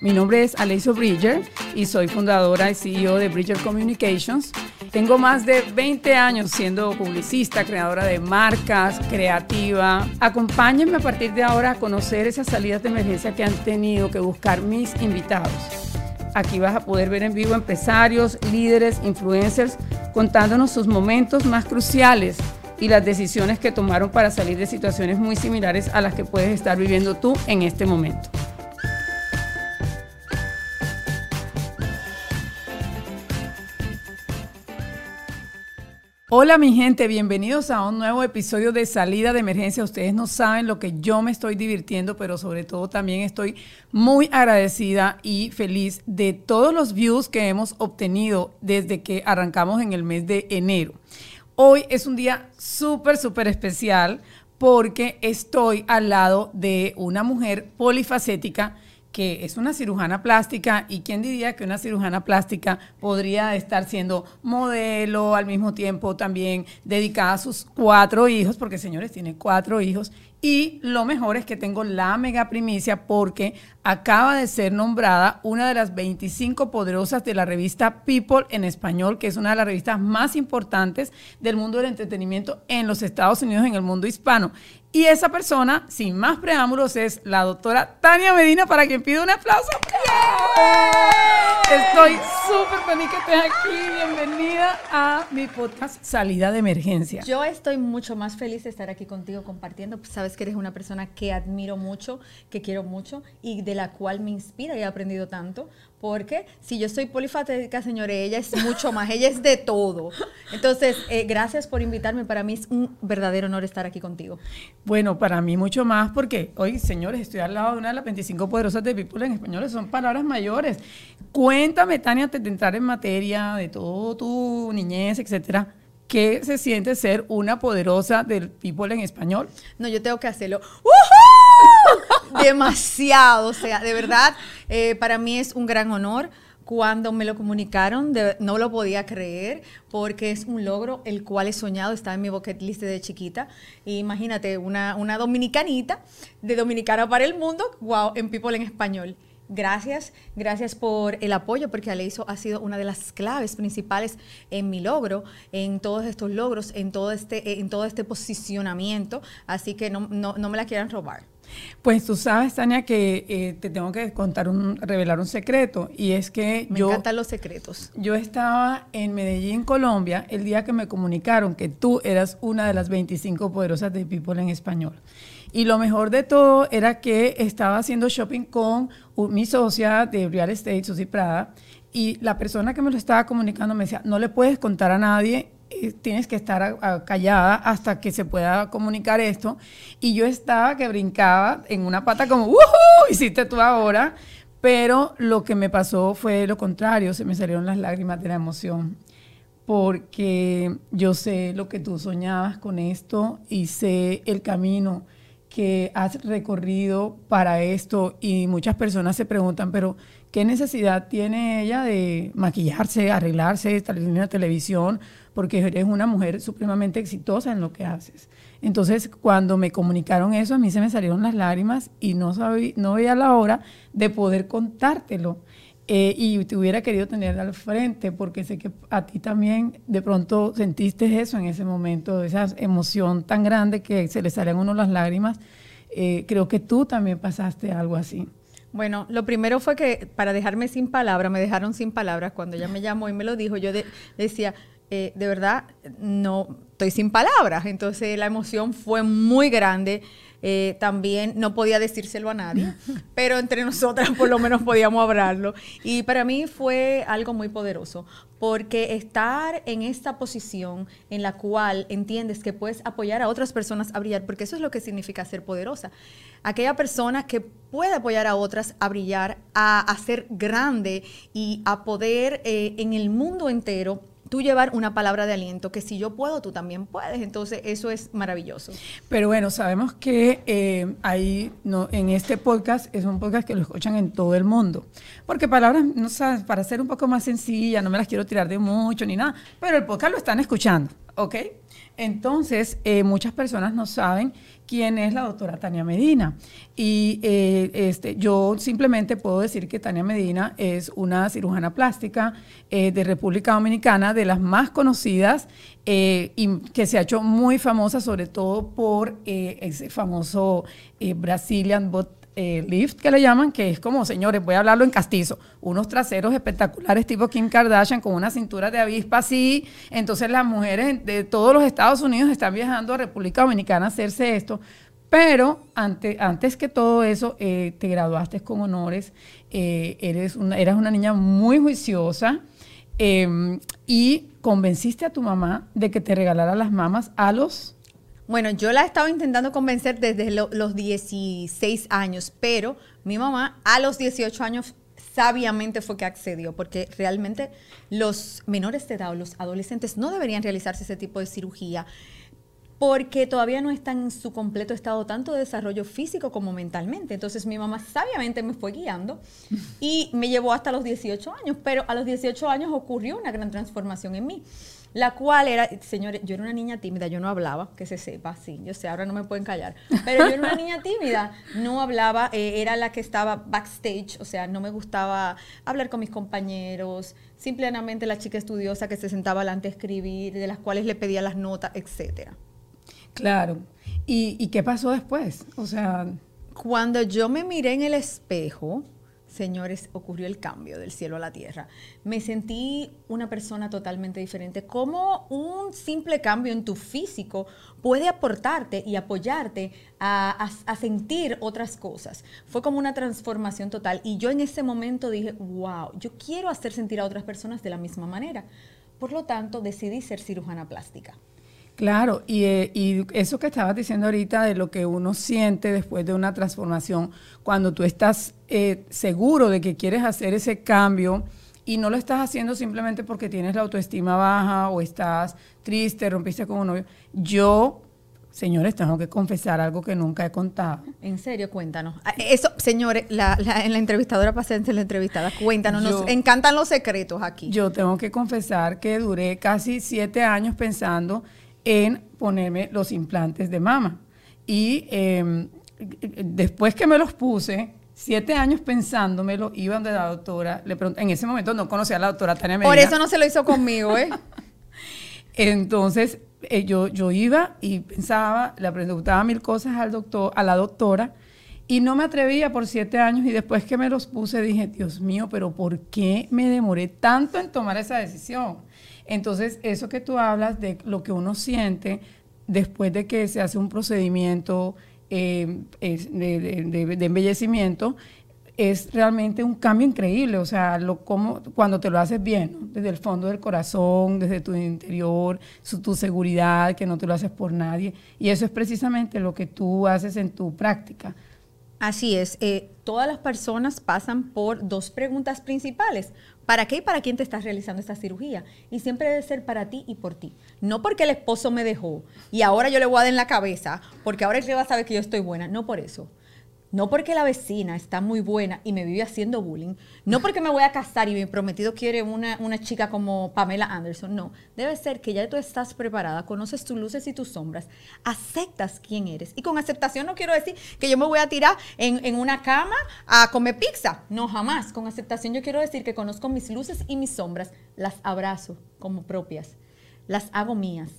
Mi nombre es Alessio Bridger y soy fundadora y CEO de Bridger Communications. Tengo más de 20 años siendo publicista, creadora de marcas, creativa. Acompáñenme a partir de ahora a conocer esas salidas de emergencia que han tenido que buscar mis invitados. Aquí vas a poder ver en vivo empresarios, líderes, influencers contándonos sus momentos más cruciales y las decisiones que tomaron para salir de situaciones muy similares a las que puedes estar viviendo tú en este momento. Hola mi gente, bienvenidos a un nuevo episodio de Salida de Emergencia. Ustedes no saben lo que yo me estoy divirtiendo, pero sobre todo también estoy muy agradecida y feliz de todos los views que hemos obtenido desde que arrancamos en el mes de enero. Hoy es un día súper, súper especial porque estoy al lado de una mujer polifacética que es una cirujana plástica y quién diría que una cirujana plástica podría estar siendo modelo al mismo tiempo también dedicada a sus cuatro hijos, porque señores tiene cuatro hijos y lo mejor es que tengo la mega primicia porque acaba de ser nombrada una de las 25 poderosas de la revista People en español, que es una de las revistas más importantes del mundo del entretenimiento en los Estados Unidos, en el mundo hispano. Y esa persona, sin más preámbulos, es la doctora Tania Medina, para quien pido un aplauso. Estoy súper feliz que estés aquí. Bienvenida a mi podcast Salida de Emergencia. Yo estoy mucho más feliz de estar aquí contigo compartiendo. Pues sabes que eres una persona que admiro mucho, que quiero mucho y de la cual me inspira y he aprendido tanto. Porque si yo soy polifacética, señores, ella es mucho más, ella es de todo. Entonces, eh, gracias por invitarme. Para mí es un verdadero honor estar aquí contigo. Bueno, para mí mucho más porque hoy, señores, estoy al lado de una de las 25 poderosas de People en español, son palabras mayores. Cuéntame, Tania, antes de entrar en materia de todo tu niñez, etcétera, ¿qué se siente ser una poderosa del People en español? No, yo tengo que hacerlo. Demasiado, o sea, de verdad, eh, para mí es un gran honor. Cuando me lo comunicaron, no lo podía creer porque es un logro el cual he soñado, estaba en mi bucket list de chiquita. imagínate, una, una dominicanita de Dominicana para el mundo, wow, en People en español. Gracias, gracias por el apoyo, porque Aleiso ha sido una de las claves principales en mi logro, en todos estos logros, en todo este, en todo este posicionamiento. Así que no, no, no me la quieran robar. Pues tú sabes, Tania, que eh, te tengo que contar un, revelar un secreto y es que me yo... encantan los secretos. Yo estaba en Medellín, Colombia, el día que me comunicaron que tú eras una de las 25 poderosas de People en español. Y lo mejor de todo era que estaba haciendo shopping con mi socia de Real Estate, Susi Prada, y la persona que me lo estaba comunicando me decía, no le puedes contar a nadie tienes que estar callada hasta que se pueda comunicar esto. Y yo estaba que brincaba en una pata como, ¡Woohoo! Hiciste tú ahora. Pero lo que me pasó fue lo contrario, se me salieron las lágrimas de la emoción. Porque yo sé lo que tú soñabas con esto y sé el camino que has recorrido para esto. Y muchas personas se preguntan, pero ¿qué necesidad tiene ella de maquillarse, arreglarse, salir en la televisión? Porque eres una mujer supremamente exitosa en lo que haces. Entonces, cuando me comunicaron eso, a mí se me salieron las lágrimas y no, sabía, no veía la hora de poder contártelo. Eh, y te hubiera querido tener al frente, porque sé que a ti también de pronto sentiste eso en ese momento, esa emoción tan grande que se le salían uno las lágrimas. Eh, creo que tú también pasaste algo así. Bueno, lo primero fue que para dejarme sin palabras, me dejaron sin palabras cuando ella me llamó y me lo dijo, yo decía, eh, de verdad no estoy sin palabras. Entonces la emoción fue muy grande. Eh, también no podía decírselo a nadie, pero entre nosotras por lo menos podíamos hablarlo. Y para mí fue algo muy poderoso, porque estar en esta posición en la cual entiendes que puedes apoyar a otras personas a brillar, porque eso es lo que significa ser poderosa. Aquella persona que puede apoyar a otras a brillar, a, ser grande y a poder eh, en el mundo entero tú llevar una palabra de aliento, que si yo puedo, tú también puedes. Entonces, eso es maravilloso. Pero bueno, sabemos que eh, ahí, no, en este podcast, es un podcast que lo escuchan en todo el mundo. Porque palabras, no sabes, para ser un poco más sencilla, no me las quiero tirar de mucho ni nada, pero el podcast lo están escuchando. ¿ok? Entonces, eh, muchas personas no saben quién es la doctora Tania Medina. Y eh, este, yo simplemente puedo decir que Tania Medina es una cirujana plástica eh, de República Dominicana, de las más conocidas y que se ha hecho muy famosa, sobre todo por ese famoso Brazilian Bot eh, lift que le llaman, que es como, señores, voy a hablarlo en castizo, unos traseros espectaculares tipo Kim Kardashian con una cintura de avispa así. Entonces las mujeres de todos los Estados Unidos están viajando a República Dominicana a hacerse esto. Pero antes que todo eso, eh, te graduaste con honores, eh, eres una, eras una niña muy juiciosa em, y convenciste a tu mamá de que te regalara las mamas a los bueno, yo la he estado intentando convencer desde los 16 años, pero mi mamá a los 18 años sabiamente fue que accedió, porque realmente los menores de edad o los adolescentes no deberían realizarse ese tipo de cirugía porque todavía no están en su completo estado tanto de desarrollo físico como mentalmente. Entonces mi mamá sabiamente me fue guiando y me llevó hasta los 18 años, pero a los 18 años ocurrió una gran transformación en mí la cual era, señores, yo era una niña tímida, yo no hablaba, que se sepa, sí, yo sé, ahora no me pueden callar, pero yo era una niña tímida, no hablaba, eh, era la que estaba backstage, o sea, no me gustaba hablar con mis compañeros, simplemente la chica estudiosa que se sentaba delante a escribir, de las cuales le pedía las notas, etcétera. Claro. ¿Y, ¿Y qué pasó después? O sea... Cuando yo me miré en el espejo, señores, ocurrió el cambio del cielo a la tierra. Me sentí una persona totalmente diferente. ¿Cómo un simple cambio en tu físico puede aportarte y apoyarte a, sentir otras cosas? Fue como una transformación total. Y yo en ese momento dije, wow, yo quiero hacer sentir a otras personas de la misma manera. Por lo tanto, decidí ser cirujana plástica. Claro, eh, y, eso que estabas diciendo ahorita de lo que uno siente después de una transformación, cuando tú estás eh, seguro de que quieres hacer ese cambio y no lo estás haciendo simplemente porque tienes la autoestima baja o estás triste, rompiste con un novio. Yo, señores, tengo que confesar algo que nunca he contado. En serio, cuéntanos. Ah, eso, señores, la, en la entrevistadora paciente, la entrevistada, cuéntanos, nos encantan los secretos aquí. Yo tengo que confesar que duré casi siete años pensando en ponerme los implantes de mama. Y em, después que me los puse, siete años pensándomelo, iba donde la doctora, le pregunté, en ese momento no conocía a la doctora Tania Medina. Por eso no se lo hizo conmigo, ¿eh? Entonces, eh, yo, yo iba y pensaba, le preguntaba mil cosas al doctor, a la doctora, y no me atrevía por siete años, y después que me los puse dije, Dios mío, pero ¿por qué me demoré tanto en tomar esa decisión? Entonces, eso que tú hablas de lo que uno siente después de que se hace un procedimiento eh, de, embellecimiento, es realmente un cambio increíble, o sea, lo, como, cuando te lo haces bien, desde el fondo del corazón, desde tu interior, tu seguridad, que no te lo haces por nadie. Y eso es precisamente lo que tú haces en tu práctica. Así es, eh, todas las personas pasan por dos preguntas principales. ¿Para qué y para quién te estás realizando esta cirugía? Y siempre debe ser para ti y por ti. No porque el esposo me dejó y ahora yo le voy a dar en la cabeza, porque ahora él va a saber que yo estoy buena. No por eso. No porque la vecina está muy buena y me vive haciendo bullying. No porque me voy a casar y mi prometido quiere una, una, chica como Pamela Anderson. No. Debe ser que ya tú estás preparada, conoces tus luces y tus sombras, aceptas quién eres. Y con aceptación no quiero decir que yo me voy a tirar en, en una cama a comer pizza. No, jamás. Con aceptación yo quiero decir que conozco mis luces y mis sombras, las abrazo como propias, las hago mías.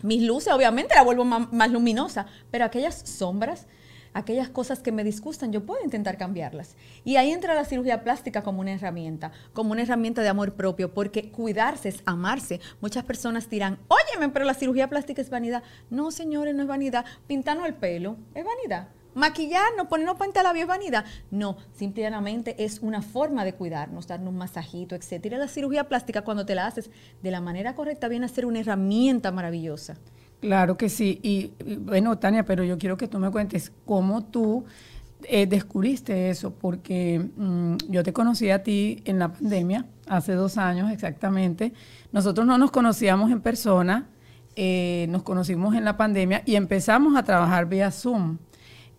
Mis luces, obviamente, las vuelvo más, más luminosa, pero aquellas sombras aquellas cosas que me disgustan, yo puedo intentar cambiarlas. Y ahí entra la cirugía plástica como una herramienta, como una herramienta de amor propio, porque cuidarse es amarse. Muchas personas dirán, óyeme, pero la cirugía plástica es vanidad. No, señores, no es vanidad. Pintarnos el pelo es vanidad. Maquillarnos, ponernos la es vanidad. No, simplemente es una forma de cuidarnos, darnos un masajito, etc. la cirugía plástica, cuando te la haces de la manera correcta, viene a ser una herramienta maravillosa. Claro que sí. Y, bueno, Tania, pero yo quiero que tú me cuentes cómo tú eh, descubriste eso, porque mm, yo te conocí a ti en la pandemia, hace dos años exactamente. Nosotros no nos conocíamos en persona, eh, nos conocimos en la pandemia y empezamos a trabajar vía Zoom.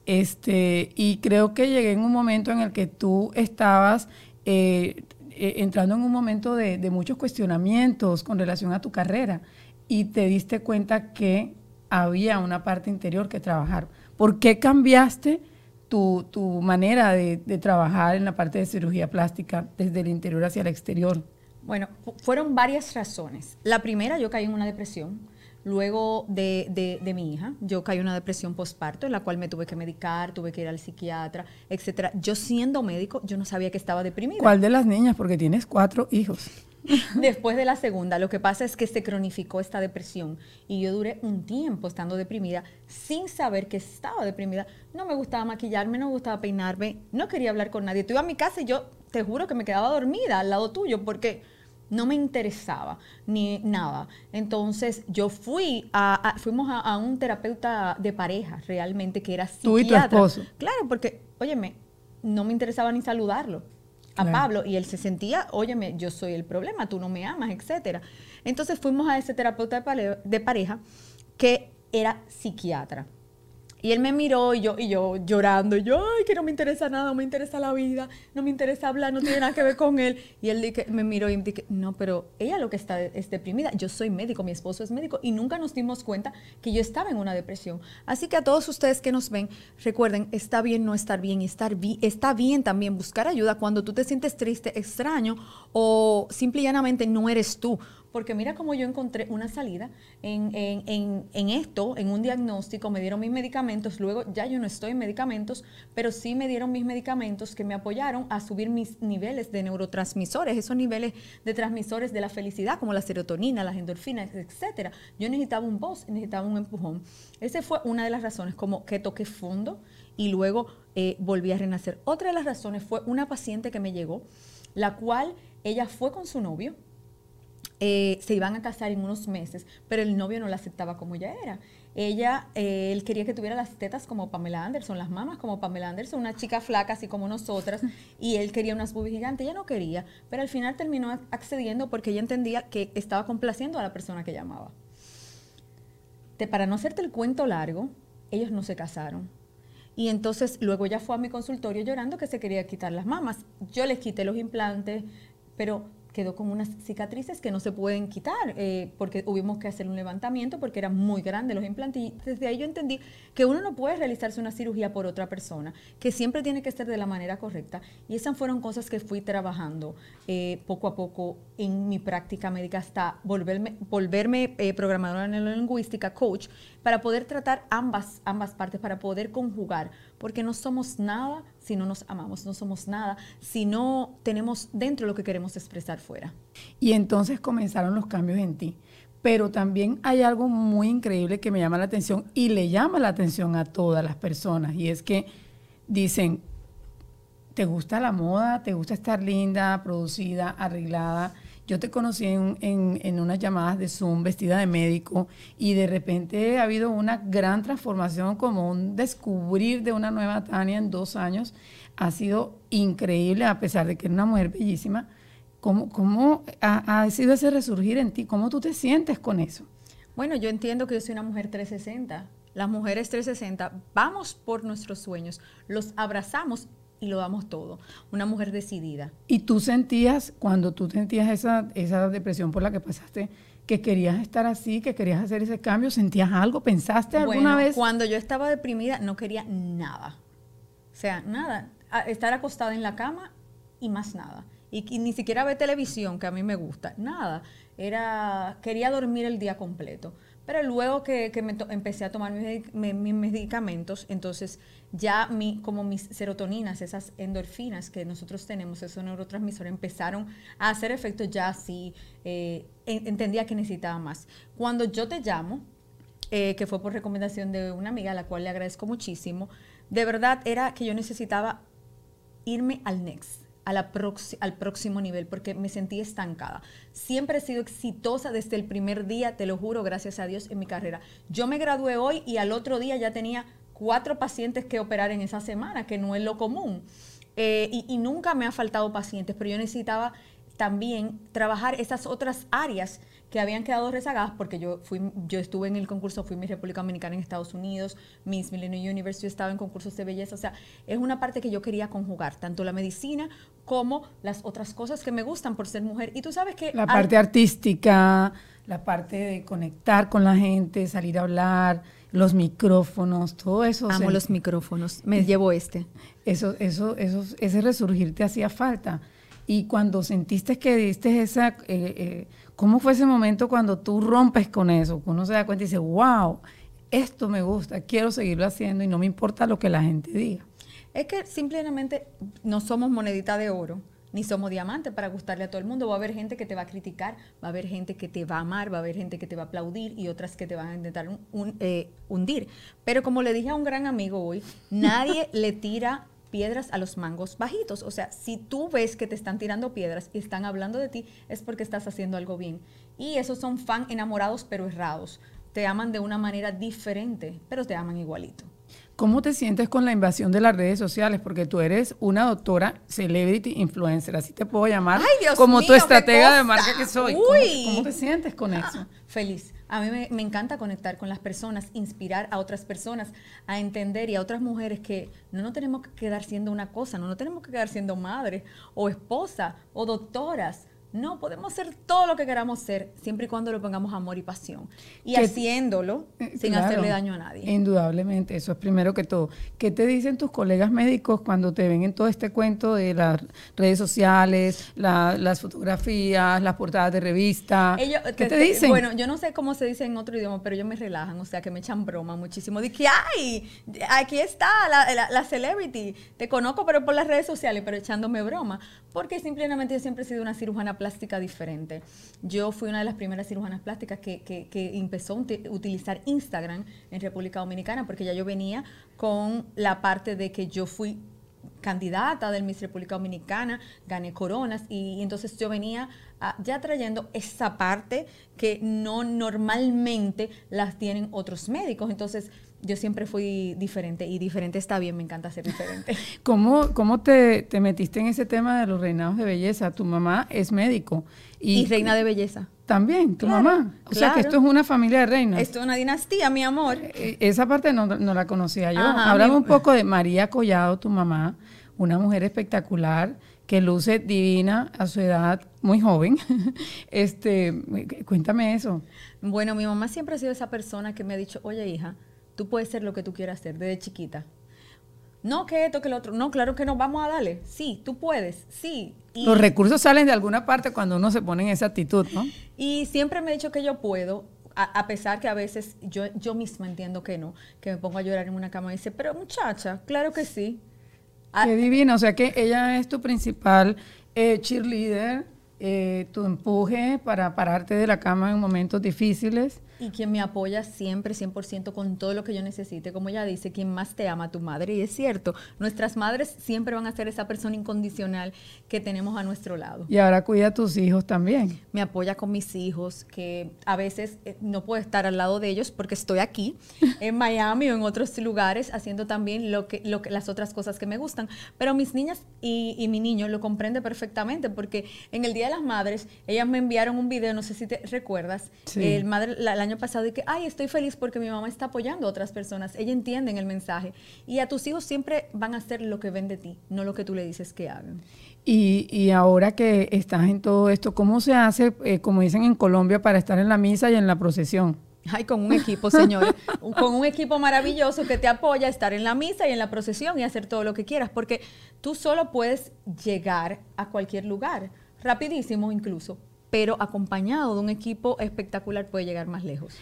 Este, y creo que llegué en un momento en el que tú estabas eh, entrando en un momento de muchos cuestionamientos con relación a tu carrera y te diste cuenta que había una parte interior que trabajar. ¿Por qué cambiaste tu, manera de, de, trabajar en la parte de cirugía plástica desde el interior hacia el exterior? Bueno, fueron varias razones. La primera, yo caí en una depresión Luego de, de, mi hija, yo caí en una depresión postparto en la cual me tuve que medicar, tuve que ir al psiquiatra, etcétera. Yo siendo médico, yo no sabía que estaba deprimida. ¿Cuál de las niñas? Porque tienes cuatro hijos. Después de la segunda, lo que pasa es que se cronificó esta depresión y yo duré un tiempo estando deprimida sin saber que estaba deprimida. No me gustaba maquillarme, no me gustaba peinarme, no quería hablar con nadie. Tú iba a mi casa y yo te juro que me quedaba dormida al lado tuyo porque no me interesaba ni nada. Entonces yo fui a, fuimos a, un terapeuta de pareja realmente que era psiquiatra. Tú y tu esposo. Claro, porque, óyeme, no me interesaba ni saludarlo a Pablo y él se sentía, óyeme, yo soy el problema, tú no me amas, etcétera. Entonces fuimos a ese terapeuta de pareja que era psiquiatra. Y él me miró y yo, y yo llorando, y yo, ay, que no me interesa nada, no me interesa la vida, no me interesa hablar, no tiene nada que ver con él. Y él me miró y me dije, no, pero ella lo que está es deprimida. Yo soy médico, mi esposo es médico, y nunca nos dimos cuenta que yo estaba en una depresión. Así que a todos ustedes que nos ven, recuerden, está bien no estar bien, estar está bien también buscar ayuda cuando tú te sientes triste, extraño, o simple y llanamente no eres tú porque mira cómo yo encontré una salida en, esto, en un diagnóstico, me dieron mis medicamentos, luego ya yo no estoy en medicamentos, pero sí me dieron mis medicamentos que me apoyaron a subir mis niveles de neurotransmisores, esos niveles de transmisores de la felicidad, como la serotonina, las endorfinas, etcétera. Yo necesitaba un voz, necesitaba un empujón. Esa fue una de las razones, como que toqué fondo y luego eh, volví a renacer. Otra de las razones fue una paciente que me llegó, la cual ella fue con su novio, eh, se iban a casar en unos meses, pero el novio no la aceptaba como ella era. Ella, eh, él quería que tuviera las tetas como Pamela Anderson, las mamas como Pamela Anderson, una chica flaca así como nosotras, y él quería unas boobies gigantes, ella no quería, pero al final terminó accediendo porque ella entendía que estaba complaciendo a la persona que llamaba. para no hacerte el cuento largo, ellos no se casaron. Y entonces luego ella fue a mi consultorio llorando que se quería quitar las mamas. Yo les quité los implantes, pero quedó con unas cicatrices que no se pueden quitar, eh, porque tuvimos que hacer un levantamiento porque eran muy grandes los implantes. Y desde ahí yo entendí que uno no puede realizarse una cirugía por otra persona, que siempre tiene que ser de la manera correcta. Y esas fueron cosas que fui trabajando eh, poco a poco en mi práctica médica hasta volverme, volverme eh, programadora neurolingüística, coach, para poder tratar ambas, ambas partes, para poder conjugar, porque no somos nada si no nos amamos, no somos nada si no tenemos dentro lo que queremos expresar fuera. Y entonces comenzaron los cambios en ti. Pero también hay algo muy increíble que me llama la atención y le llama la atención a todas las personas, y es que dicen, ¿te gusta la moda? ¿Te gusta estar linda, producida, arreglada? Yo te conocí en, en, unas llamadas de Zoom vestida de médico y de repente ha habido una gran transformación, como un descubrir de una nueva Tania en dos años. Ha sido increíble, a pesar de que es una mujer bellísima. ¿Cómo, cómo ha, ha sido ese resurgir en ti? ¿Cómo tú te sientes con eso? Bueno, yo entiendo que yo soy una mujer 360. Las mujeres 360 vamos por nuestros sueños, los abrazamos y lo damos todo. Una mujer decidida. ¿Y tú sentías, cuando tú sentías esa, esa depresión por la que pasaste, que querías estar así, que querías hacer ese cambio? ¿Sentías algo? ¿Pensaste alguna vez? Cuando yo estaba deprimida no quería nada. O sea, nada. estar acostada en la cama y más nada. Y, y, ni siquiera ver televisión, que a mí me gusta. Nada. Era, quería dormir el día completo. Pero luego que, me empecé a tomar mis, medicamentos, entonces ya mi, como mis serotoninas, esas endorfinas que nosotros tenemos, esos neurotransmisores, empezaron a hacer efecto ya sí, eh, entendía que necesitaba más. Cuando yo te llamo, eh, que fue por recomendación de una amiga a la cual le agradezco muchísimo, de verdad era que yo necesitaba irme al next al próximo nivel porque me sentí estancada. Siempre he sido exitosa desde el primer día, te lo juro, gracias a Dios, en mi carrera. Yo me gradué hoy y al otro día ya tenía cuatro pacientes que operar en esa semana, que no es lo común. Eh, y, nunca me ha faltado pacientes, pero yo necesitaba también trabajar esas otras áreas que habían quedado rezagadas porque yo fui yo estuve en el concurso fui Miss República Dominicana en Estados Unidos Miss Millennium University estaba en concursos de belleza. O sea es una parte que yo quería conjugar tanto la medicina como las otras cosas que me gustan por ser mujer. Y tú sabes que la parte artística la parte de conectar con la gente salir a hablar los micrófonos todo eso amo los micrófonos me llevo este. Eso eso eso ese resurgir te hacía falta y cuando sentiste que diste esa, eh, eh, ¿cómo fue ese momento cuando tú rompes con eso? Uno se da cuenta y dice, wow, esto me gusta, quiero seguirlo haciendo y no me importa lo que la gente diga. Es que simplemente no somos monedita de oro, ni somos diamante para gustarle a todo el mundo. Va a haber gente que te va a criticar, va a haber gente que te va a amar, va a haber gente que te va a aplaudir y otras que te van a intentar eh, hundir. Pero como le dije a un gran amigo hoy, nadie le tira piedras a los mangos bajitos. O sea, si tú ves que te están tirando piedras y están hablando de ti, es porque estás haciendo algo bien. Y esos son fan enamorados pero errados. Te aman de una manera diferente, pero te aman igualito. ¿Cómo te sientes con la invasión de las redes sociales? Porque tú eres una doctora celebrity influencer, así te puedo llamar, como tu estratega de marca que soy. ¿Cómo, te sientes con eso? Feliz. A mí me, encanta conectar con las personas, inspirar a otras personas a entender y a otras mujeres que no nos tenemos que quedar siendo una cosa, no nos tenemos que quedar siendo madres o esposa o doctoras no, podemos ser todo lo que queramos ser, siempre y cuando lo pongamos amor y pasión. Y haciéndolo eh, sin hacerle daño a nadie. Indudablemente, eso es primero que todo. ¿Qué te dicen tus colegas médicos cuando te ven en todo este cuento de las redes sociales, las fotografías, las portadas de revista? ¿Qué te, dicen? Bueno, yo no sé cómo se dice en otro idioma, pero ellos me relajan, o sea, que me echan broma muchísimo. De que, ay, aquí está la, la celebrity, te conozco, pero por las redes sociales, pero echándome broma. Porque simplemente yo siempre he sido una cirujana plástica diferente. Yo fui una de las primeras cirujanas plásticas que, empezó a utilizar Instagram en República Dominicana, porque ya yo venía con la parte de que yo fui candidata del Miss República Dominicana, gané coronas y, entonces yo venía ya trayendo esa parte que no normalmente las tienen otros médicos. Entonces yo siempre fui diferente y diferente está bien, me encanta ser diferente. ¿Cómo, cómo te, metiste en ese tema de los reinados de belleza? Tu mamá es médico. Y, reina de belleza. También, tu mamá. O sea que esto es una familia de reinas. Esto es una dinastía, mi amor. Eh, eh, esa parte no, la conocía yo. Hablamos un poco de María Collado, tu mamá, una mujer espectacular que luce divina a su edad, muy joven. este, cuéntame eso. Bueno, mi mamá siempre ha sido esa persona que me ha dicho, oye hija, Tú puedes ser lo que tú quieras ser desde chiquita. No que esto, que lo otro. No, claro que no, vamos a darle. Sí, tú puedes, sí. Los recursos salen de alguna parte cuando uno se pone en esa actitud, ¿no? Y siempre me he dicho que yo puedo, a, pesar que a veces yo, yo misma entiendo que no, que me pongo a llorar en una cama y dice, pero muchacha, claro que sí. Qué ah, divina, o sea que ella es tu principal eh, cheerleader, eh, tu empuje para pararte de la cama en momentos difíciles y quien me apoya siempre, 100% con todo lo que yo necesite. Como ella dice, quien más te ama, tu madre. Y es cierto, nuestras madres siempre van a ser esa persona incondicional que tenemos a nuestro lado. Y ahora cuida a tus hijos también. Me apoya con mis hijos, que a veces eh, no puedo estar al lado de ellos porque estoy aquí, en Miami o en otros lugares, haciendo también lo que, lo que, las otras cosas que me gustan. Pero mis niñas y, mi niño lo comprende perfectamente porque en el Día de las Madres, ellas me enviaron un video, no sé si te recuerdas, el, madre, el año pasado y que, ay, estoy feliz porque mi mamá está apoyando a otras personas. Ella entiende el mensaje. Y a tus hijos siempre van a hacer lo que ven de ti, no lo que tú le dices que hagan. Y, y ahora que estás en todo esto, ¿cómo se hace, eh, como dicen en Colombia, para estar en la misa y en la procesión? Ay, con un equipo, señores. con un equipo maravilloso que te apoya a estar en la misa y en la procesión y hacer todo lo que quieras, porque tú solo puedes llegar a cualquier lugar, rapidísimo incluso, pero acompañado de un equipo espectacular puede llegar más lejos.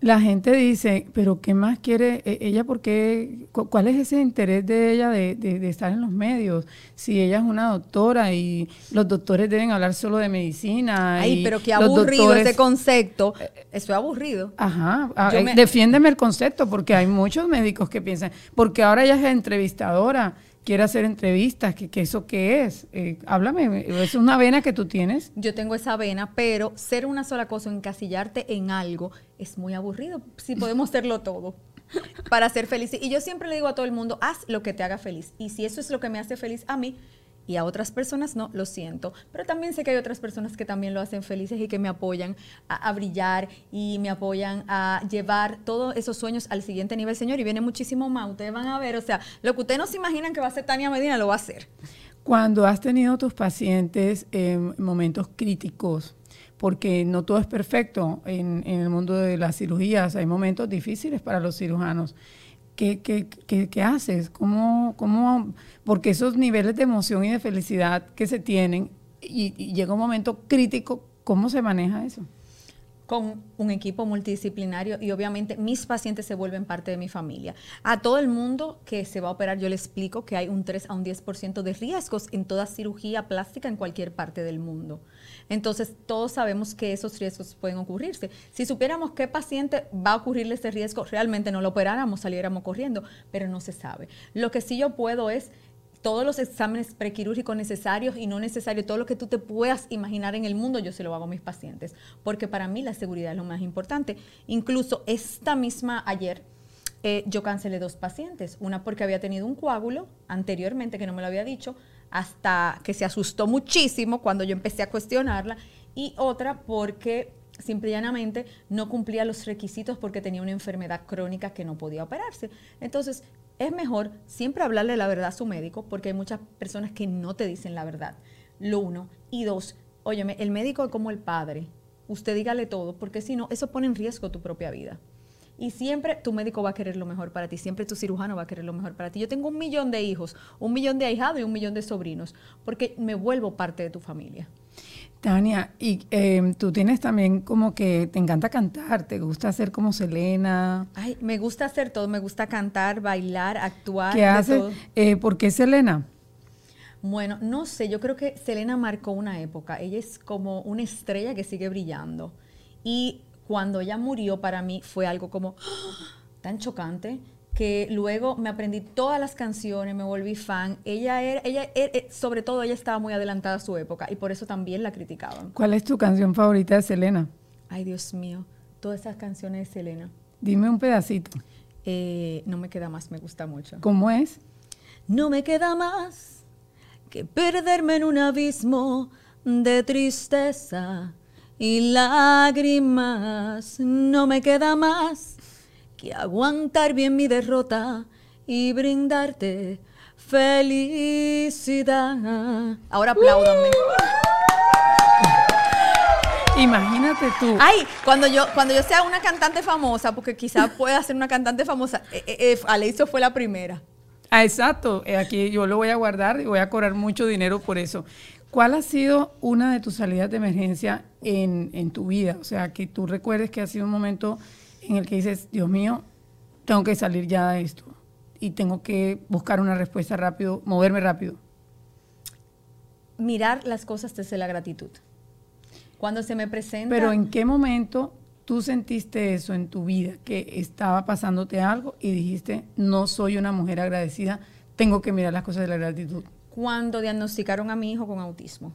La gente dice, pero ¿qué más quiere e-, ella? ¿Por qué? ¿Cuál es ese interés de ella de, estar en los medios? Si ella es una doctora y los doctores deben hablar solo de medicina. Ay, pero qué aburrido ese concepto. Eso es aburrido. Ajá. Ah, eh, defiéndeme el concepto, porque hay muchos médicos que piensan, porque ahora ella es entrevistadora quiere hacer entrevistas, que, eso qué es. Eh, háblame, ¿es una vena que tú tienes? Yo tengo esa vena, pero ser una sola cosa, encasillarte en algo, es muy aburrido. Si podemos serlo todo para ser felices. Y yo siempre le digo a todo el mundo, haz lo que te haga feliz. Y si eso es lo que me hace feliz a mí, y a otras personas no, lo siento. Pero también sé que hay otras personas que también lo hacen felices y que me apoyan a, brillar y me apoyan a llevar todos esos sueños al siguiente nivel, señor. Y viene muchísimo más, ustedes van a ver, o sea, lo que ustedes no se imaginan que va a hacer Tania Medina, lo va a hacer. Cuando has tenido tus pacientes en momentos críticos, porque no todo es perfecto en, en, el mundo de las cirugías, hay momentos difíciles para los cirujanos. ¿Qué, qué, qué, qué haces? ¿Cómo, ¿Cómo porque esos niveles de emoción y de felicidad que se tienen y, llega un momento crítico, ¿cómo se maneja eso? con un equipo multidisciplinario y obviamente mis pacientes se vuelven parte de mi familia. A todo el mundo que se va a operar yo le explico que hay un 3 a un 10% de riesgos en toda cirugía plástica en cualquier parte del mundo. Entonces, todos sabemos que esos riesgos pueden ocurrirse. Si supiéramos qué paciente va a ocurrirle ese riesgo, realmente no lo operáramos, saliéramos corriendo, pero no se sabe. Lo que sí yo puedo es todos los exámenes prequirúrgicos necesarios y no necesarios, todo lo que tú te puedas imaginar en el mundo, yo se lo hago a mis pacientes, porque para mí la seguridad es lo más importante. Incluso esta misma ayer, eh, yo cancelé dos pacientes, una porque había tenido un coágulo anteriormente que no me lo había dicho, hasta que se asustó muchísimo cuando yo empecé a cuestionarla, y otra porque simple y llanamente no cumplía los requisitos porque tenía una enfermedad crónica que no podía operarse. Entonces, es mejor siempre hablarle la verdad a su médico porque hay muchas personas que no te dicen la verdad. Lo uno. Y dos, óyeme, el médico es como el padre. Usted dígale todo porque si no, eso pone en riesgo tu propia vida. Y siempre tu médico va a querer lo mejor para ti, siempre tu cirujano va a querer lo mejor para ti. Yo tengo un millón de hijos, un millón de ahijados y un millón de sobrinos, porque me vuelvo parte de tu familia. Tania, y em, tú tienes también como que te encanta cantar, te gusta hacer como Selena. Ay, me gusta hacer todo, me gusta cantar, bailar, actuar. ¿Qué haces? Eh, ¿Por qué Selena? Bueno, no sé, yo creo que Selena marcó una época. Ella es como una estrella que sigue brillando. Y cuando ella murió, para mí fue algo como tan chocante que luego me aprendí todas las canciones, me volví fan. Ella era, ella, eh, sobre todo ella estaba muy adelantada a su época y por eso también la criticaban. ¿Cuál es tu canción favorita de Selena? Ay, Dios mío, todas esas canciones de Selena. Dime un pedacito. Eh, no me queda más, me gusta mucho. ¿Cómo es? No me queda más que perderme en un abismo de tristeza y lágrimas. No me queda más que aguantar bien mi derrota y brindarte felicidad. Ahora apláudanme. Imagínate tú. Ay, cuando yo, cuando yo sea una cantante famosa, porque quizás pueda ser una cantante famosa, eh, eh, eh fue la primera. Ah, exacto. Eh, aquí yo lo voy a guardar y voy a cobrar mucho dinero por eso. ¿Cuál ha sido una de tus salidas de emergencia en, en tu vida? O sea, que tú recuerdes que ha sido un momento en el que dices, Dios mío, tengo que salir ya de esto y tengo que buscar una respuesta rápido, moverme rápido? Mirar las cosas desde la gratitud. Cuando se me presenta... Pero ¿en qué momento tú sentiste eso en tu vida, que estaba pasándote algo y dijiste, no soy una mujer agradecida, tengo que mirar las cosas de la gratitud? Cuando diagnosticaron a mi hijo con autismo.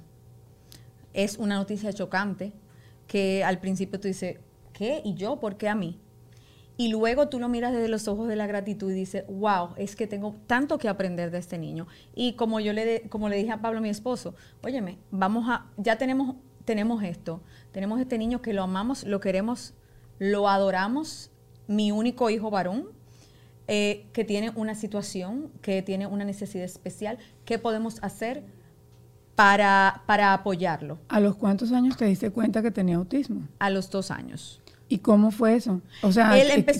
Es una noticia chocante que al principio tú dices, ¿qué? ¿Y yo? ¿Por qué a mí? Y luego tú lo miras desde los ojos de la gratitud y dices, wow, es que tengo tanto que aprender de este niño. Y como yo le, como le dije a Pablo, mi esposo, óyeme, vamos a, ya tenemos, tenemos esto, tenemos este niño que lo amamos, lo queremos, lo adoramos, mi único hijo varón, eh, que tiene una situación, que tiene una necesidad especial, ¿qué podemos hacer para, para apoyarlo? ¿A los cuántos años te diste cuenta que tenía autismo? A los dos años. ¿Y cómo fue eso? O sea,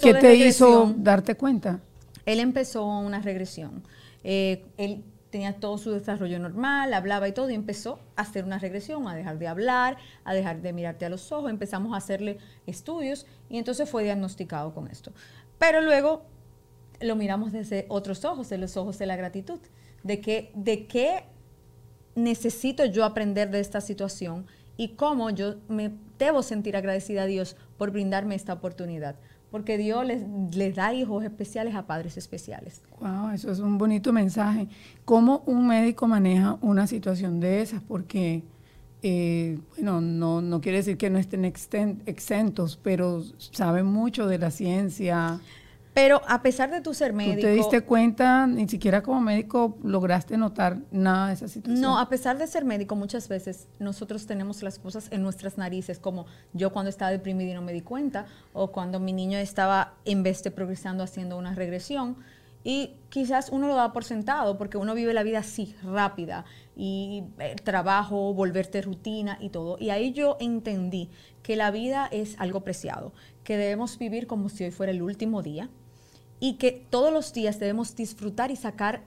¿qué te hizo darte cuenta? Él empezó una regresión. Eh, él tenía todo su desarrollo normal, hablaba y todo, y empezó a hacer una regresión, a dejar de hablar, a dejar de mirarte a los ojos. Empezamos a hacerle estudios y entonces fue diagnosticado con esto. Pero luego lo miramos desde otros ojos, de los ojos de la gratitud, de que, de qué necesito yo aprender de esta situación y cómo yo me debo sentir agradecida a Dios por brindarme esta oportunidad. Porque Dios les, da hijos especiales a padres especiales. Wow, eso es un bonito mensaje. ¿Cómo un médico maneja una situación de esas? Porque, eh, bueno, no, no quiere decir que no estén exentos, pero saben mucho de la ciencia. Pero a pesar de tu ser médico... ¿Tú te diste cuenta, ni siquiera como médico lograste notar nada de esa situación? No, a pesar de ser médico, muchas veces nosotros tenemos las cosas en nuestras narices, como yo cuando estaba deprimida y no me di cuenta, o cuando mi niño estaba en vez de progresando haciendo una regresión. Y quizás uno lo da por sentado porque uno vive la vida así, rápida, y eh, trabajo, volverte rutina y todo. Y ahí yo entendí que la vida es algo preciado, que debemos vivir como si hoy fuera el último día, y que todos los días debemos disfrutar y sacar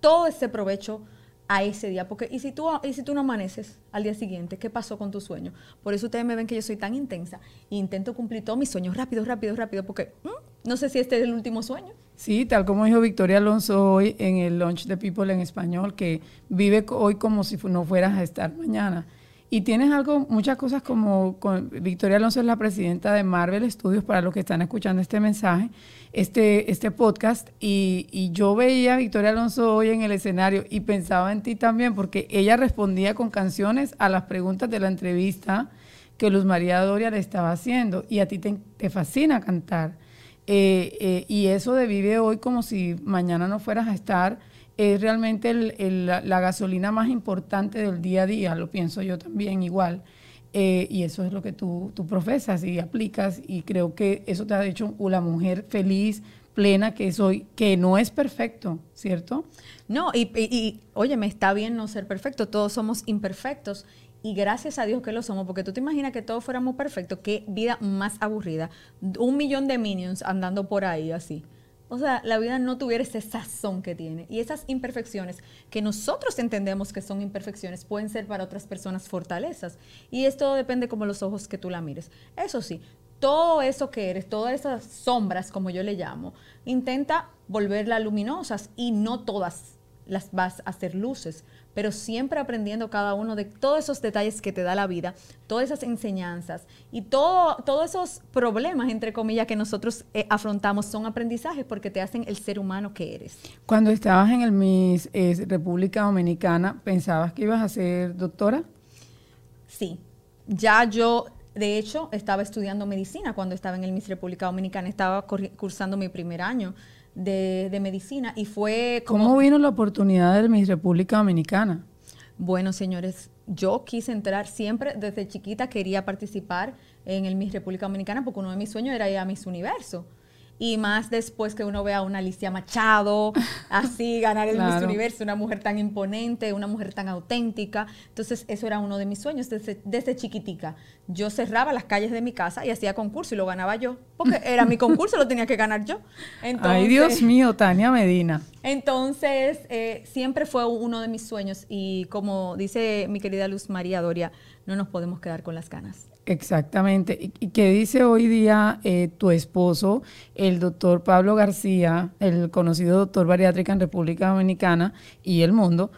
todo ese provecho a ese día. Porque, ¿y si, tú, y si tú no amaneces al día siguiente? ¿Qué pasó con tu sueño? Por eso ustedes me ven que yo soy tan intensa e intento cumplir todos mis sueños rápido, rápido, rápido, porque no sé si este es el último sueño. Sí, tal como dijo Victoria Alonso hoy en el Launch de People en español, que vive hoy como si no fueras a estar mañana. Y tienes algo, muchas cosas como Victoria Alonso es la presidenta de Marvel Studios para los que están escuchando este mensaje, este, este podcast. Y, yo veía a Victoria Alonso hoy en el escenario y pensaba en ti también, porque ella respondía con canciones a las preguntas de la entrevista que Luz María Doria le estaba haciendo. Y a ti te, te fascina cantar. Eh, eh, y eso de vive hoy como si mañana no fueras a estar es realmente la, gasolina más importante del día a día, lo pienso yo también igual. Eh, y eso es lo que tú, tú, profesas y aplicas y creo que eso te ha hecho una mujer feliz, plena que soy, que no es perfecto, ¿cierto? No, y, y oye, me está bien no ser perfecto, todos somos imperfectos y gracias a Dios que lo somos, porque tú te imaginas que todos fuéramos perfectos, qué vida más aburrida, un millón de minions andando por ahí así o sea, la vida no tuviera ese sazón que tiene. Y esas imperfecciones que nosotros entendemos que son imperfecciones pueden ser para otras personas fortalezas. Y esto depende como los ojos que tú la mires. Eso sí, todo eso que eres, todas esas sombras, como yo le llamo, intenta volverlas luminosas y no todas las vas a hacer luces pero siempre aprendiendo cada uno de todos esos detalles que te da la vida, todas esas enseñanzas y todo, todos esos problemas, entre comillas, que nosotros eh, afrontamos son aprendizajes porque te hacen el ser humano que eres. Cuando estabas en el Miss República Dominicana, ¿pensabas que ibas a ser doctora? Sí, ya yo de hecho, estaba estudiando medicina cuando estaba en el Miss República Dominicana, estaba cursando mi primer año de, medicina y fue como... ¿Cómo vino la oportunidad de Miss República Dominicana? Bueno, señores, yo quise entrar siempre, desde chiquita quería participar en el Miss República Dominicana porque uno de mis sueños era ir a Miss Universo y más después que uno vea a una Alicia Machado, así ganar el Miss Universo, una mujer tan imponente, una mujer tan auténtica. Entonces, eso era uno de mis sueños desde, desde chiquitica. Yo cerraba las calles de mi casa y hacía concurso y lo ganaba yo, porque era mi concurso, lo tenía que ganar yo. Ay, Dios mío, Tania Medina. Entonces, eh, siempre fue uno de mis sueños y como dice mi querida Luz María Doria, no nos podemos quedar con las ganas. Exactamente. ¿Y qué dice hoy día eh, tu esposo, el doctor Pablo García, el conocido doctor bariátrica en República Dominicana y el mundo,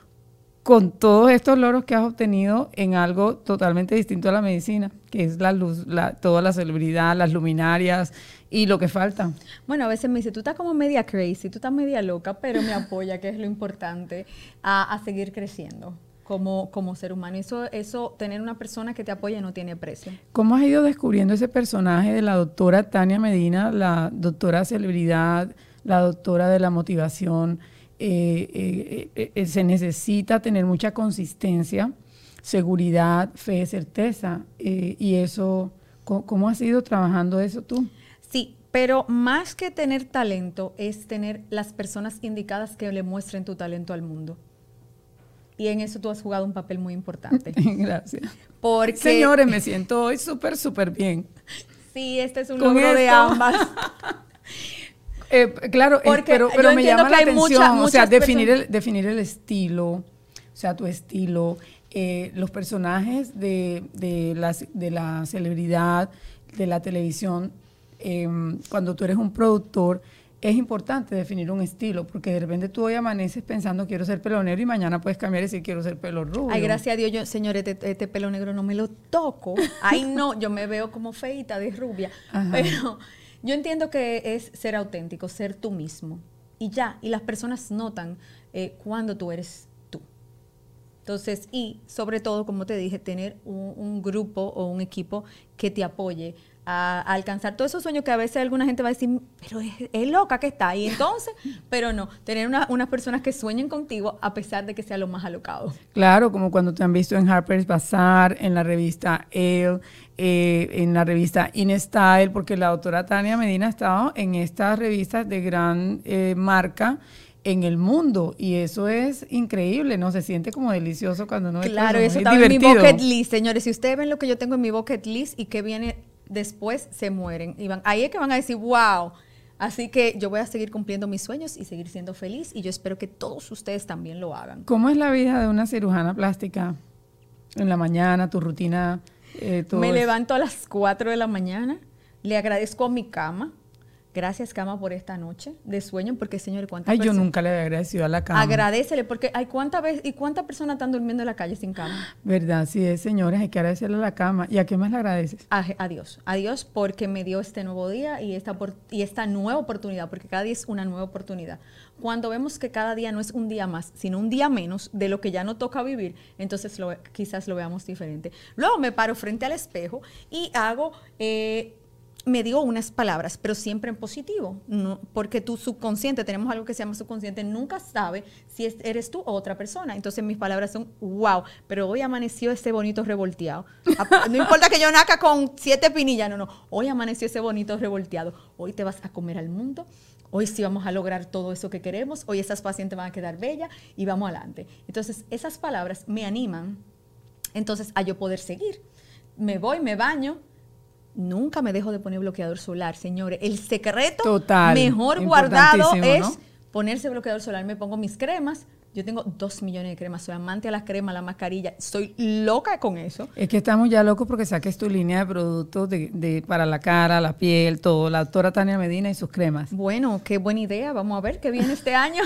con todos estos logros que has obtenido en algo totalmente distinto a la medicina, que es la luz, la, toda la celebridad, las luminarias y lo que falta? Bueno, a veces me dice, tú estás como media crazy, tú estás media loca, pero me apoya, que es lo importante, a seguir creciendo como, como ser humano. Eso, eso, tener una persona que te apoye no tiene precio. ¿Cómo has ido descubriendo ese personaje de la doctora Tania Medina, la doctora celebridad, la doctora de la motivación? Eh, eh, eh, se necesita tener mucha consistencia, seguridad, fe, certeza. y eso, ¿cómo, ¿cómo has ido trabajando eso tú? Sí, pero más que tener talento es tener las personas indicadas que le muestren tu talento al mundo. Y en eso tú has jugado un papel muy importante. Gracias. Porque, Señores, me siento hoy súper, súper bien. Sí, este es un logro de ambas. Eh, claro, eh, pero, pero me llama la atención, o sea, definir el, definir el estilo, o sea, tu estilo, eh, los personajes de, de, la, de la celebridad, de la televisión, cuando tú eres un productor, es importante definir un estilo, porque de repente tú hoy amaneces pensando quiero ser pelo negro y mañana puedes cambiar y decir quiero ser pelo rubio. Ay, gracias a Dios, yo, señores, este, este, pelo negro no me lo toco. Ay, no, yo me veo como feita de rubia. Pero yo entiendo que es ser auténtico, ser tú mismo. Y ya, y las personas notan eh, cuando tú eres tú. Entonces, y sobre todo, como te dije, tener un, un grupo o un equipo que te apoye a, alcanzar todos esos sueños que a veces alguna gente va a decir, pero es, loca que está. Y entonces, pero no, tener unas personas que sueñen contigo a pesar de que sea lo más alocado. Claro, como cuando te han visto en Harper's Bazaar, en la revista Elle, eh, en la revista InStyle, porque la doctora Tania Medina ha estado en estas revistas de gran eh, marca en el mundo y eso es increíble, ¿no? Se siente como delicioso cuando uno Claro, eso está en mi bucket list, señores. Si ustedes ven lo que yo tengo en mi bucket list y que viene después se mueren. Y van, ahí es que van a decir, wow. Así que yo voy a seguir cumpliendo mis sueños y seguir siendo feliz y yo espero que todos ustedes también lo hagan. ¿Cómo es la vida de una cirujana plástica? En la mañana, tu rutina. Eh, Me levanto a las 4 de la mañana, le agradezco a mi cama, Gracias, cama, por esta noche de sueño, porque, señor, ¿cuántas Ay, yo nunca le he agradecido a la cama. Agradecele, porque hay cuántas veces y cuántas personas están durmiendo en la calle sin cama. Verdad, sí es, señores, hay que agradecerle a la cama. ¿Y a qué más le agradeces? A, Dios, a Dios porque me dio este nuevo día y esta, y esta nueva oportunidad, porque cada día es una nueva oportunidad. Cuando vemos que cada día no es un día más, sino un día menos de lo que ya no toca vivir, entonces lo, quizás lo veamos diferente. Luego me paro frente al espejo y hago... Eh, me digo unas palabras, pero siempre en positivo, porque tu subconsciente, tenemos algo que se llama subconsciente, nunca sabe si eres tú o otra persona. Entonces mis palabras son, wow, pero hoy amaneció ese bonito revolteado. No importa que yo naca con siete pinillas, no, no, hoy amaneció ese bonito revolteado. Hoy te vas a comer al mundo, hoy sí vamos a lograr todo eso que queremos, hoy esas pacientes van a quedar bellas y vamos adelante. Entonces esas palabras me animan entonces a yo poder seguir. Me voy, me baño, nunca me dejo de poner bloqueador solar, señores. El secreto mejor guardado es ponerse bloqueador solar. Me pongo mis cremas. Yo tengo dos millones de cremas, soy amante a las cremas, la mascarilla, soy loca con eso. Es que estamos ya locos porque saques tu línea de productos de, para la cara, la piel, todo, la doctora Tania Medina y sus cremas. Bueno, qué buena idea, vamos a ver qué viene este año.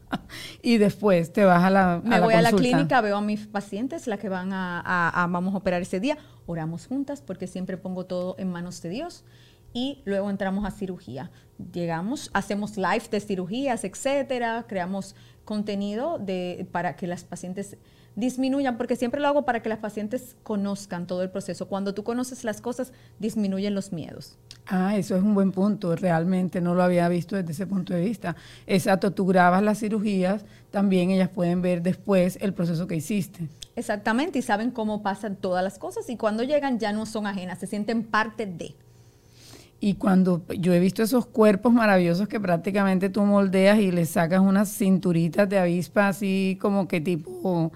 y después te vas a la Me voy a la clínica, veo a mis pacientes, las que van a, vamos a operar ese día, oramos juntas porque siempre pongo todo en manos de Dios y luego entramos a cirugía. Llegamos, hacemos live de cirugías, etcétera, creamos contenido de, para que las pacientes disminuyan, porque siempre lo hago para que las pacientes conozcan todo el proceso. Cuando tú conoces las cosas, disminuyen los miedos. Ah, eso es un buen punto, realmente no lo había visto desde ese punto de vista. Exacto, tú grabas las cirugías, también ellas pueden ver después el proceso que hiciste. Exactamente, y saben cómo pasan todas las cosas y cuando llegan ya no son ajenas, se sienten parte de. Y cuando yo he visto esos cuerpos maravillosos que prácticamente tú moldeas y le sacas unas cinturitas de avispa así como que tipo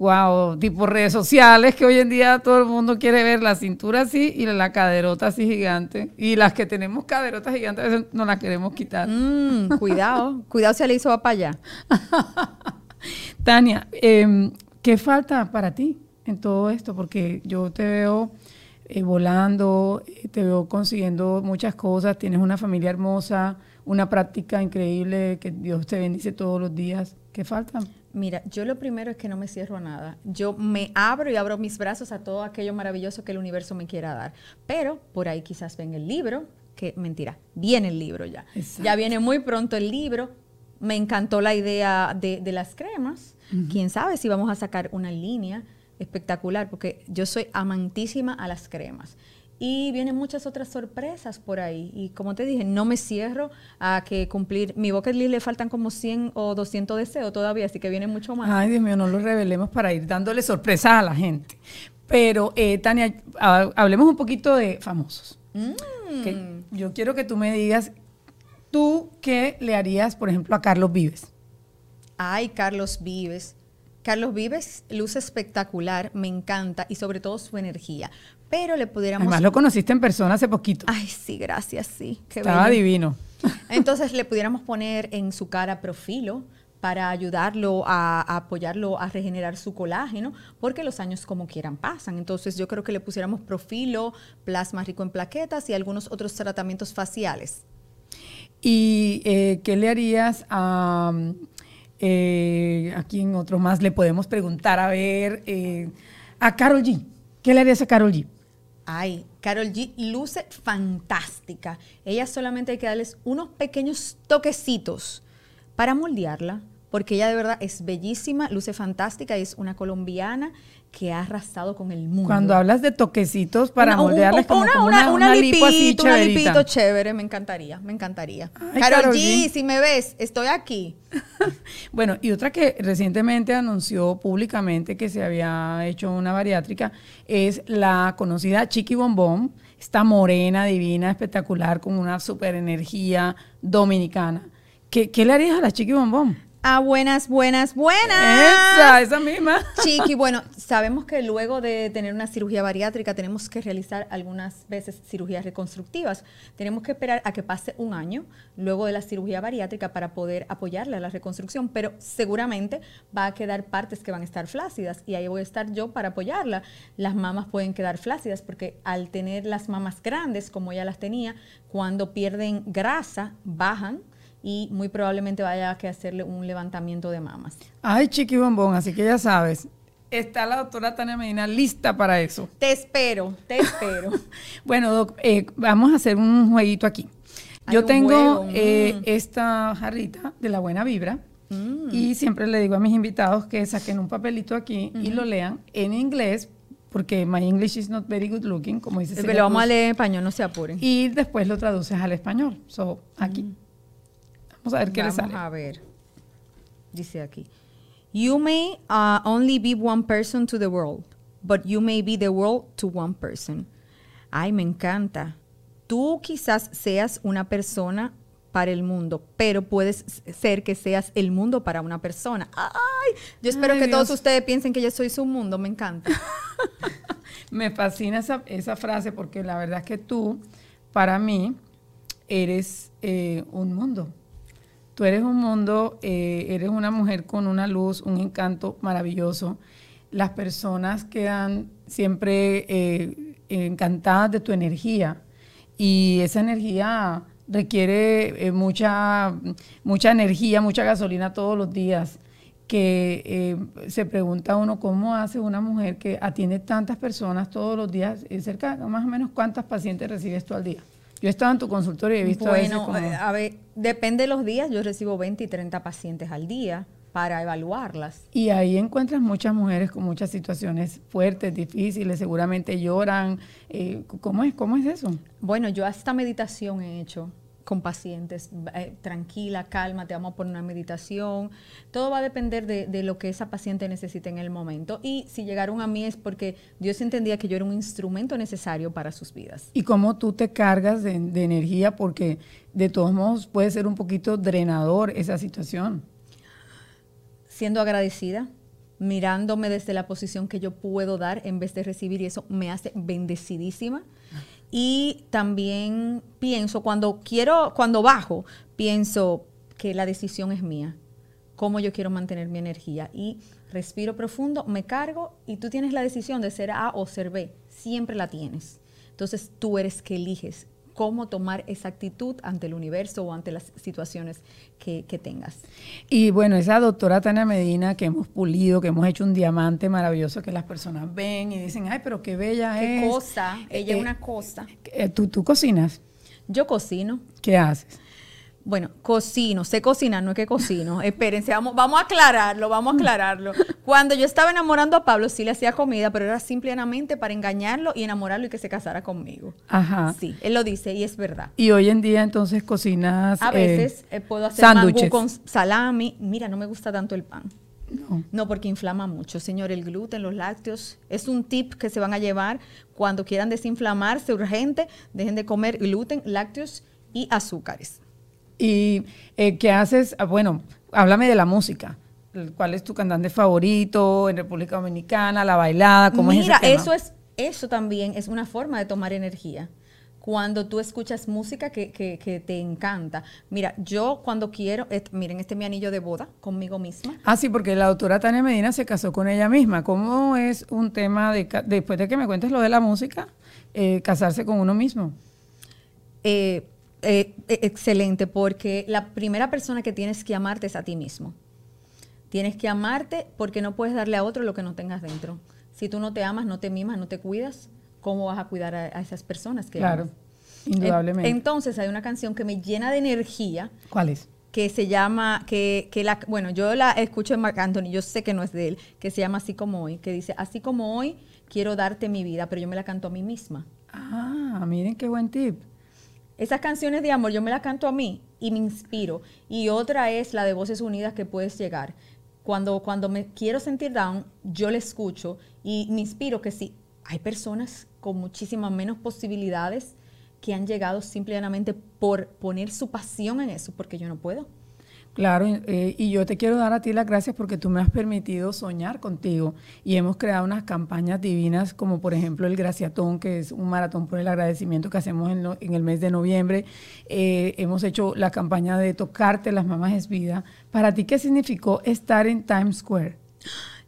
wow, tipo redes sociales, que hoy en día todo el mundo quiere ver la cintura así y la caderota así gigante. Y las que tenemos caderotas gigantes a veces no las queremos quitar. Mm, cuidado, cuidado si le hizo va para allá. Tania, em, ¿qué falta para ti en todo esto? Porque yo te veo eh, volando, eh, te veo consiguiendo muchas cosas, tienes una familia hermosa, una práctica increíble, que Dios te bendice todos los días. ¿Qué falta? Mira, yo lo primero es que no me cierro a nada. Yo me abro y abro mis brazos a todo aquello maravilloso que el universo me quiera dar. Pero por ahí quizás ven el libro, que mentira, viene el libro ya. Ya viene muy pronto el libro. Me encantó la idea de, las cremas. Quién sabe si vamos a sacar una línea espectacular, porque yo soy amantísima a las cremas. Y vienen muchas otras sorpresas por ahí. Y como te dije, no me cierro a que cumplir. Mi bucket list le faltan como 100 o 200 deseos todavía, así que viene mucho más. Ay, Dios mío, no lo revelemos para ir dándole sorpresas a la gente. Pero, eh, Tania, hablemos un poquito de famosos. Mm. yo quiero que tú me digas, ¿tú qué le harías, por ejemplo, a Carlos Vives? Ay, Carlos Vives. Carlos Vives luce espectacular, me encanta y sobre todo su energía pero le pudiéramos... Además lo conociste en persona hace poquito. Ay, sí, gracias, sí. Estaba divino. Entonces le pudiéramos poner en su cara profilo para ayudarlo a, apoyarlo a regenerar su colágeno, porque los años como quieran pasan. Entonces yo creo que le pusiéramos profilo, plasma rico en plaquetas y algunos otros tratamientos faciales. ¿Y eh, qué le harías a... Eh, a quién otro más le podemos preguntar? A ver, eh, a Carol G. ¿Qué le harías a Carol G? Ay, Carol G luce fantástica. Ella solamente hay que darles unos pequeños toquecitos para moldearla, porque ella de verdad es bellísima, luce fantástica, es una colombiana que ha arrasado con el mundo. Cuando hablas de toquecitos para moldearles como, una, como una, una, lipo así una lipito chévere, me encantaría, me encantaría. Ay, G, G. si me ves, estoy aquí. Bueno, y otra que recientemente anunció públicamente que se había hecho una bariátrica es la conocida Chiqui Bombón, esta morena, divina, espectacular, con una super energía dominicana. ¿Qué, qué le harías a la Chiqui Bombón? Ah, buenas, buenas, buenas. Esa, esa misma. Chiqui, bueno, sabemos que luego de tener una cirugía bariátrica tenemos que realizar algunas veces cirugías reconstructivas. Tenemos que esperar a que pase un año luego de la cirugía bariátrica para poder apoyarle a la reconstrucción, pero seguramente va a quedar partes que van a estar flácidas y ahí voy a estar yo para apoyarla. Las mamas pueden quedar flácidas porque al tener las mamas grandes, como ella las tenía, cuando pierden grasa, bajan y muy probablemente vaya a que hacerle un levantamiento de mamas. Ay, Chiqui Bombón, así que ya sabes, está la doctora Tania Medina lista para eso. Te espero, te espero. Bueno, Doc, eh, vamos a hacer un jueguito aquí. Yo tengo eh, mm. esta jarrita de la buena vibra Mm. y siempre le digo a mis invitados que saquen un papelito aquí y lo lean en inglés porque my English is not very good looking, como dice Pero Celia lo vamos a leer en español, no se apuren. Y después lo traduces al español. So, aquí. Vamos a ver qué Vamos le sale. a ver. Dice aquí. You may uh, only be one person to the world, but you may be the world to one person. Ay, me encanta. Tú quizás seas una persona para el mundo, pero puedes ser que seas el mundo para una persona. Ay, yo espero Ay, que todos ustedes piensen que yo soy su mundo, me encanta. Me fascina esa, esa frase porque la verdad es que tú, para mí, eres eh, un mundo. Tú eres un mundo, eh, eres una mujer con una luz, un encanto maravilloso. Las personas quedan siempre eh, encantadas de tu energía y esa energía requiere eh, mucha, mucha energía, mucha gasolina todos los días que eh, se pregunta uno cómo hace una mujer que atiende tantas personas todos los días, eh, cerca, más o menos cuántas pacientes recibes tú al día. Yo he estado en tu consultorio y he visto a veces Bueno, como- eh, a ver, depende de los días, yo recibo 20 y 30 pacientes al día para evaluarlas. y ahí encuentras muchas mujeres con muchas situaciones fuertes, difíciles, seguramente lloran. eh, ¿Cómo es? ¿Cómo es eso? Bueno, yo hasta meditación he hecho con pacientes. eh, tranquila, calma, te vamos a poner una meditación. Todo va a depender de, de lo que esa paciente necesite en el momento. Y si llegaron a mí es porque Dios entendía que yo era un instrumento necesario para sus vidas. Y cómo tú te cargas de, de energía, porque de todos modos puede ser un poquito drenador esa situación. Siendo agradecida, mirándome desde la posición que yo puedo dar en vez de recibir y eso me hace bendecidísima. Y también pienso, cuando quiero, cuando bajo, pienso que la decisión es mía, cómo yo quiero mantener mi energía. Y respiro profundo, me cargo y tú tienes la decisión de ser A o ser B, siempre la tienes. Entonces tú eres que eliges cómo tomar esa actitud ante el universo o ante las situaciones que, que tengas. Y bueno, esa doctora Tania Medina que hemos pulido, que hemos hecho un diamante maravilloso que las personas ven y dicen, ay, pero qué bella Qué es. cosa, ella Eh, es una cosa. eh, ¿tú, ¿Tú cocinas? Yo cocino. ¿Qué haces? Bueno, cocino, sé cocinar, no es que cocino. Espérense, vamos, vamos a aclararlo, vamos a aclararlo. Cuando yo estaba enamorando a Pablo, sí le hacía comida, pero era simplemente para engañarlo y enamorarlo y que se casara conmigo. Ajá. Sí, él lo dice y es verdad. Y hoy en día entonces cocinas... A eh, veces eh, puedo hacer mangú sándwiches. con salami. Mira, no me gusta tanto el pan. No. No, porque inflama mucho, señor. El gluten, los lácteos, es un tip que se van a llevar cuando quieran desinflamarse urgente. Dejen de comer gluten, lácteos y azúcares. ¿Y eh, qué haces? Ah, bueno, háblame de la música. ¿Cuál es tu cantante favorito en República Dominicana? ¿La bailada? ¿Cómo Mira, es ese tema? eso es, eso también es una forma de tomar energía. Cuando tú escuchas música que, que- que te encanta. Mira, yo cuando quiero, et- miren, este es mi anillo de boda conmigo misma. Ah, sí, porque la doctora Tania Medina se casó con ella misma. ¿Cómo es un tema de, después de que me cuentes lo de la música, eh, casarse con uno mismo? Eh, eh, eh, excelente, porque la primera persona que tienes que amarte es a ti mismo. Tienes que amarte porque no puedes darle a otro lo que no tengas dentro. Si tú no te amas, no te mimas, no te cuidas, ¿cómo vas a cuidar a, a esas personas que Claro, amas? indudablemente. En- Entonces hay una canción que me llena de energía ¿Cuál es? que se llama, que, que la, bueno, yo la escucho en Mark Anthony, yo sé que no es de él, que se llama Así como hoy, que dice, así como hoy quiero darte mi vida, pero yo me la canto a mí misma. Ah, miren qué buen tip. Esas canciones de amor yo me las canto a mí y me inspiro. Y otra es la de Voces Unidas que puedes llegar. Cuando, cuando me quiero sentir down, yo le escucho y me inspiro que sí, hay personas con muchísimas menos posibilidades que han llegado simplemente por poner su pasión en eso, porque yo no puedo. Claro, eh, y yo te quiero dar a ti las gracias porque tú me has permitido soñar contigo y hemos creado unas campañas divinas como por ejemplo el Graciatón, que es un maratón por el agradecimiento que hacemos en, el mes de noviembre. Eh, hemos hecho la campaña de Tocarte las mamás es vida. ¿Para ti qué significó estar en Times Square?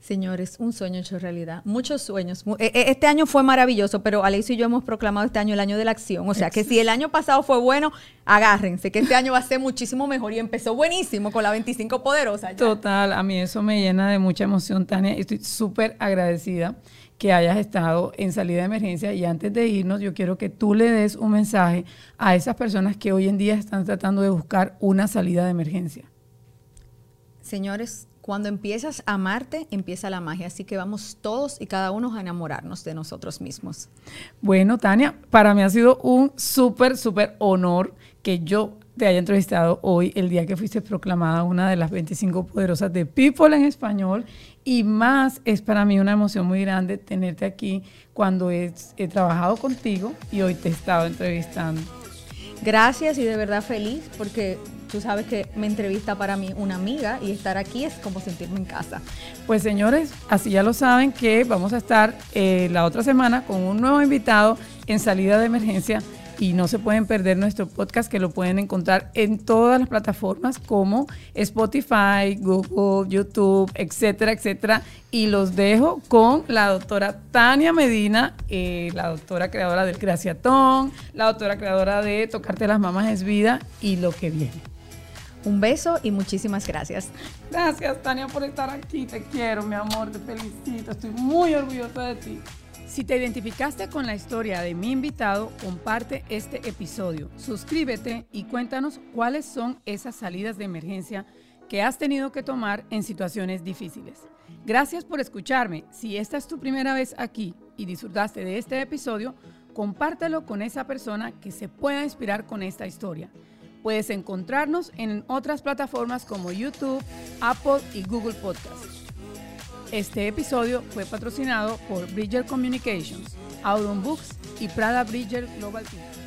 Señores, un sueño hecho realidad. Muchos sueños. E, e, este año fue maravilloso, pero Alex y yo hemos proclamado este año el año de la acción. O sea, que si el año pasado fue bueno, agárrense, que este año va a ser muchísimo mejor. Y empezó buenísimo con la 25 Poderosa. Total, a mí eso me llena de mucha emoción, Tania. Estoy súper agradecida que hayas estado en salida de emergencia. Y antes de irnos, yo quiero que tú le des un mensaje a esas personas que hoy en día están tratando de buscar una salida de emergencia. Señores, cuando empiezas a amarte, empieza la magia. Así que vamos todos y cada uno a enamorarnos de nosotros mismos. Bueno, Tania, para mí ha sido un súper, súper honor que yo te haya entrevistado hoy, el día que fuiste proclamada una de las 25 poderosas de People en español. Y más es para mí una emoción muy grande tenerte aquí cuando he, trabajado contigo y hoy te he estado entrevistando. Gracias y de verdad feliz porque tú sabes que me entrevista para mí una amiga y estar aquí es como sentirme en casa. Pues señores, así ya lo saben que vamos a estar eh, la otra semana con un nuevo invitado en salida de emergencia y no se pueden perder nuestro podcast que lo pueden encontrar en todas las plataformas como Spotify, Google, YouTube, etcétera, etcétera. Y los dejo con la doctora Tania Medina, eh, la doctora creadora del Graciatón, la doctora creadora de Tocarte las Mamas es Vida y lo que viene. Un beso y muchísimas gracias. Gracias, Tania, por estar aquí. Te quiero, mi amor, te felicito. Estoy muy orgullosa de ti. Si te identificaste con la historia de mi invitado, comparte este episodio, suscríbete y cuéntanos cuáles son esas salidas de emergencia que has tenido que tomar en situaciones difíciles. Gracias por escucharme. Si esta es tu primera vez aquí y disfrutaste de este episodio, compártelo con esa persona que se pueda inspirar con esta historia. Puedes encontrarnos en otras plataformas como YouTube, Apple y Google Podcasts. Este episodio fue patrocinado por Bridger Communications, Audon Books y Prada Bridger Global Team.